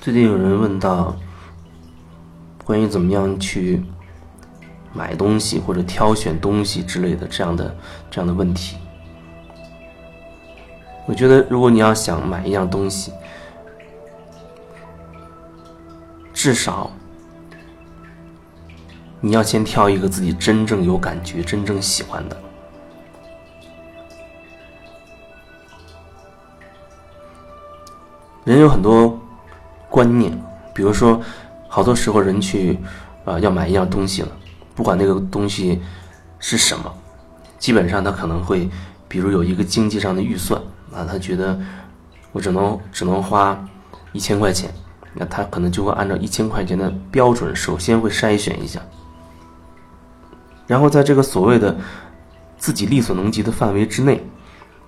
最近有人问到关于怎么样去买东西或者挑选东西之类的这样的这样的问题。我觉得，如果你要想买一样东西，至少你要先挑一个自己真正有感觉、真正喜欢的。人有很多观念，比如说，好多时候人去啊要买一样东西了，不管那个东西是什么，基本上他可能会，比如有一个经济上的预算啊，他觉得我只能只能花一千块钱，那他可能就会按照一千块钱的标准，首先会筛选一下，然后在这个所谓的自己力所能及的范围之内，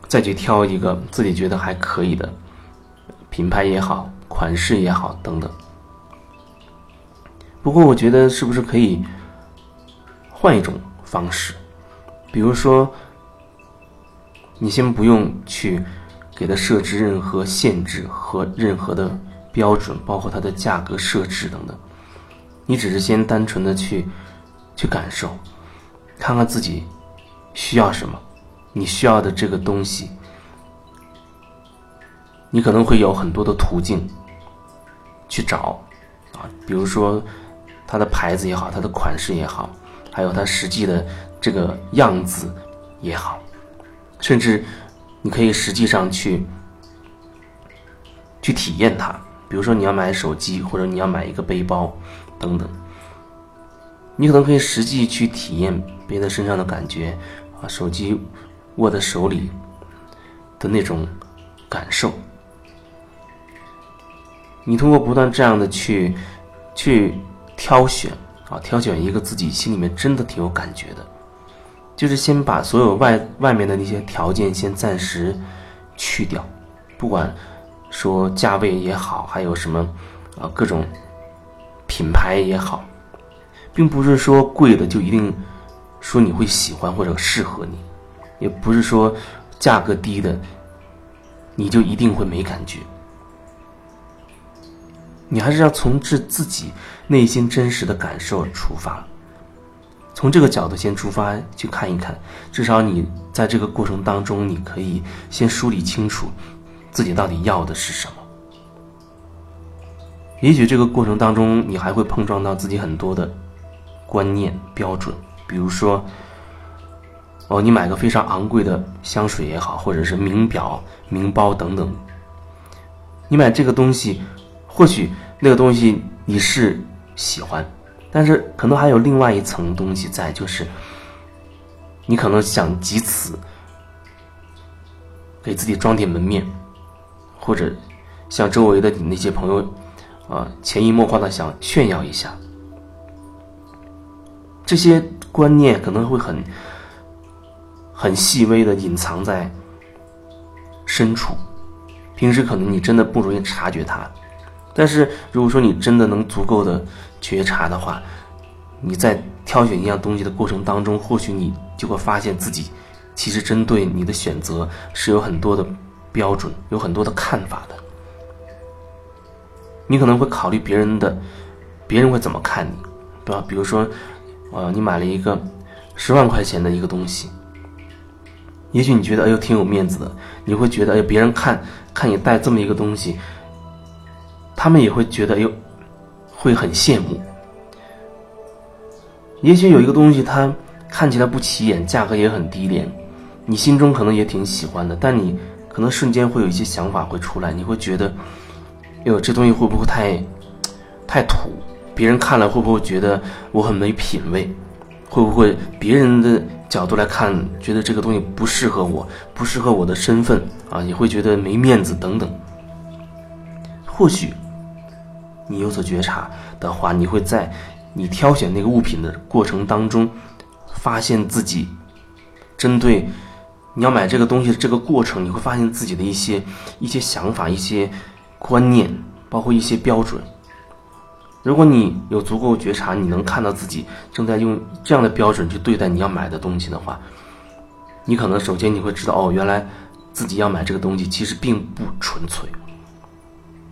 再去挑一个自己觉得还可以的。品牌也好，款式也好，等等。不过，我觉得是不是可以换一种方式？比如说，你先不用去给它设置任何限制和任何的标准，包括它的价格设置等等。你只是先单纯的去去感受，看看自己需要什么，你需要的这个东西。你可能会有很多的途径去找啊，比如说它的牌子也好，它的款式也好，还有它实际的这个样子也好，甚至你可以实际上去去体验它。比如说你要买手机，或者你要买一个背包等等，你可能可以实际去体验背在身上的感觉啊，手机握在手里的那种感受。你通过不断这样的去，去挑选啊，挑选一个自己心里面真的挺有感觉的，就是先把所有外外面的那些条件先暂时去掉，不管说价位也好，还有什么啊各种品牌也好，并不是说贵的就一定说你会喜欢或者适合你，也不是说价格低的你就一定会没感觉。你还是要从自自己内心真实的感受出发，从这个角度先出发去看一看，至少你在这个过程当中，你可以先梳理清楚自己到底要的是什么。也许这个过程当中，你还会碰撞到自己很多的观念标准，比如说，哦，你买个非常昂贵的香水也好，或者是名表、名包等等，你买这个东西。或许那个东西你是喜欢，但是可能还有另外一层东西在，就是你可能想借此给自己装点门面，或者向周围的你那些朋友啊潜移默化的想炫耀一下。这些观念可能会很很细微的隐藏在深处，平时可能你真的不容易察觉它。但是，如果说你真的能足够的觉察的话，你在挑选一样东西的过程当中，或许你就会发现自己其实针对你的选择是有很多的标准，有很多的看法的。你可能会考虑别人的，别人会怎么看你，对吧？比如说，呃，你买了一个十万块钱的一个东西，也许你觉得哎呦挺有面子的，你会觉得哎别人看看你带这么一个东西。他们也会觉得，哎呦，会很羡慕。也许有一个东西，它看起来不起眼，价格也很低廉，你心中可能也挺喜欢的，但你可能瞬间会有一些想法会出来，你会觉得，哎呦，这东西会不会太，太土？别人看了会不会觉得我很没品位？会不会别人的角度来看，觉得这个东西不适合我，不适合我的身份啊？也会觉得没面子等等。或许。你有所觉察的话，你会在你挑选那个物品的过程当中，发现自己针对你要买这个东西的这个过程，你会发现自己的一些一些想法、一些观念，包括一些标准。如果你有足够觉察，你能看到自己正在用这样的标准去对待你要买的东西的话，你可能首先你会知道，哦，原来自己要买这个东西其实并不纯粹。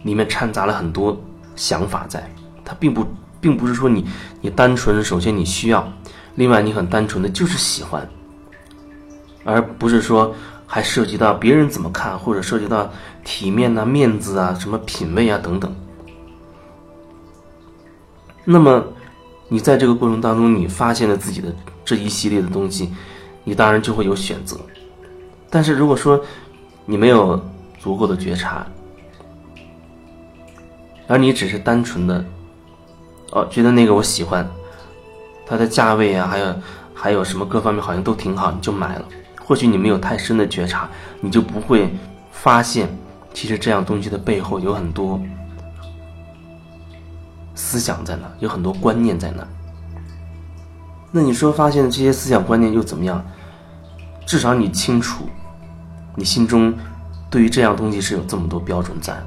里面掺杂了很多想法在，它并不并不是说你你单纯首先你需要，另外你很单纯的就是喜欢，而不是说还涉及到别人怎么看，或者涉及到体面呐、面子啊、什么品味啊等等。那么，你在这个过程当中，你发现了自己的这一系列的东西，你当然就会有选择。但是如果说你没有足够的觉察，而你只是单纯的，哦，觉得那个我喜欢，它的价位啊，还有还有什么各方面好像都挺好，你就买了。或许你没有太深的觉察，你就不会发现，其实这样东西的背后有很多思想在那，有很多观念在那。那你说发现这些思想观念又怎么样？至少你清楚，你心中对于这样东西是有这么多标准在。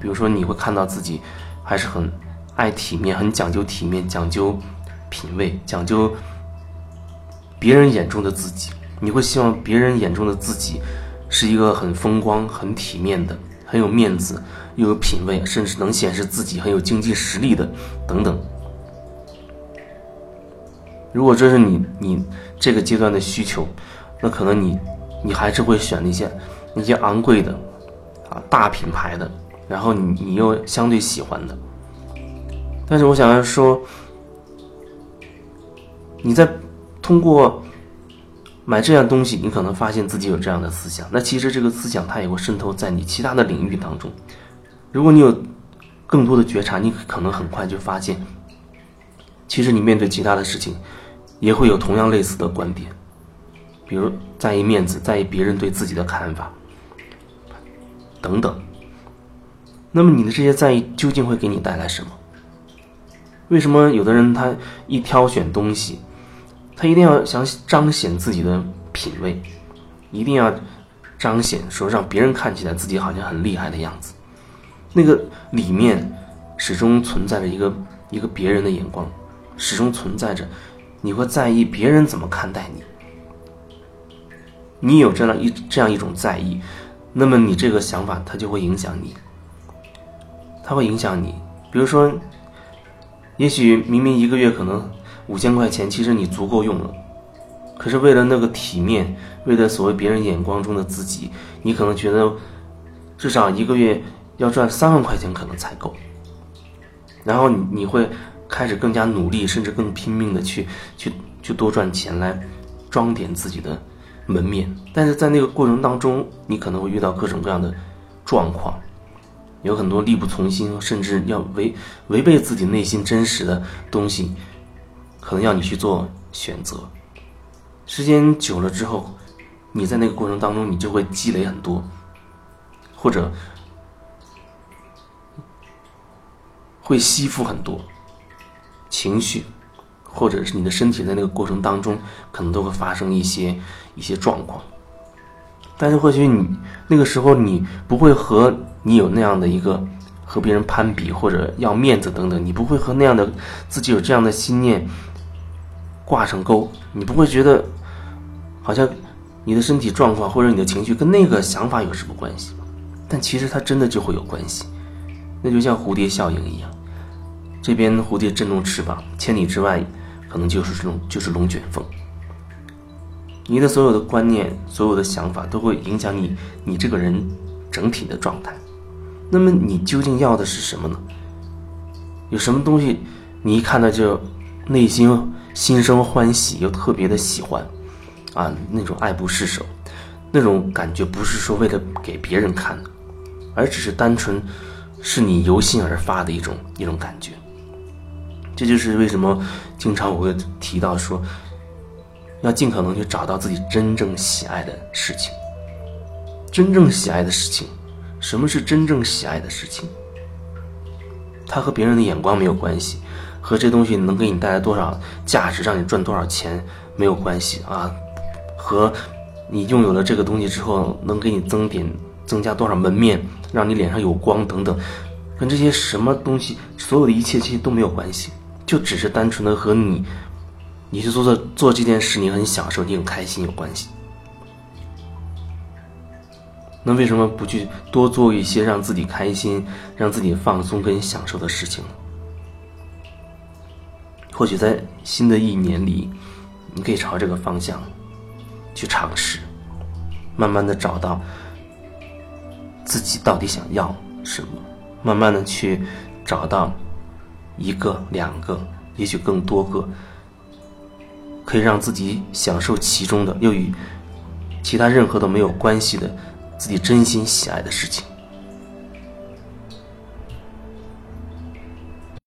比如说，你会看到自己还是很爱体面，很讲究体面，讲究品味，讲究别人眼中的自己。你会希望别人眼中的自己是一个很风光、很体面的、很有面子、又有品味，甚至能显示自己很有经济实力的等等。如果这是你你这个阶段的需求，那可能你你还是会选那些那些昂贵的啊大品牌的。然后你你又相对喜欢的，但是我想要说，你在通过买这样东西，你可能发现自己有这样的思想。那其实这个思想它也会渗透在你其他的领域当中。如果你有更多的觉察，你可能很快就发现，其实你面对其他的事情，也会有同样类似的观点，比如在意面子，在意别人对自己的看法，等等。那么你的这些在意究竟会给你带来什么？为什么有的人他一挑选东西，他一定要想彰显自己的品味，一定要彰显说让别人看起来自己好像很厉害的样子，那个里面始终存在着一个一个别人的眼光，始终存在着你会在意别人怎么看待你，你有这样一这样一种在意，那么你这个想法它就会影响你。它会影响你，比如说，也许明明一个月可能五千块钱，其实你足够用了，可是为了那个体面，为了所谓别人眼光中的自己，你可能觉得至少一个月要赚三万块钱可能才够，然后你你会开始更加努力，甚至更拼命的去去去多赚钱来装点自己的门面，但是在那个过程当中，你可能会遇到各种各样的状况。有很多力不从心，甚至要违违背自己内心真实的东西，可能要你去做选择。时间久了之后，你在那个过程当中，你就会积累很多，或者会吸附很多情绪，或者是你的身体在那个过程当中，可能都会发生一些一些状况。但是或许你那个时候你不会和你有那样的一个和别人攀比或者要面子等等，你不会和那样的自己有这样的心念挂上钩，你不会觉得好像你的身体状况或者你的情绪跟那个想法有什么关系？但其实它真的就会有关系，那就像蝴蝶效应一样，这边蝴蝶振动翅膀，千里之外可能就是这种就是龙卷风。你的所有的观念、所有的想法都会影响你，你这个人整体的状态。那么你究竟要的是什么呢？有什么东西你一看到就内心心生欢喜，又特别的喜欢啊？那种爱不释手，那种感觉不是说为了给别人看的，而只是单纯是你由心而发的一种一种感觉。这就是为什么经常我会提到说。要尽可能去找到自己真正喜爱的事情。真正喜爱的事情，什么是真正喜爱的事情？它和别人的眼光没有关系，和这东西能给你带来多少价值，让你赚多少钱没有关系啊，和你拥有了这个东西之后能给你增点、增加多少门面，让你脸上有光等等，跟这些什么东西，所有的一切其实都没有关系，就只是单纯的和你。你去做做做这件事，你很享受，你很开心，有关系。那为什么不去多做一些让自己开心、让自己放松跟享受的事情呢？或许在新的一年里，你可以朝这个方向去尝试，慢慢的找到自己到底想要什么，慢慢的去找到一个、两个，也许更多个，可以让自己享受其中的，又与其他任何都没有关系的。自己真心喜爱的事情。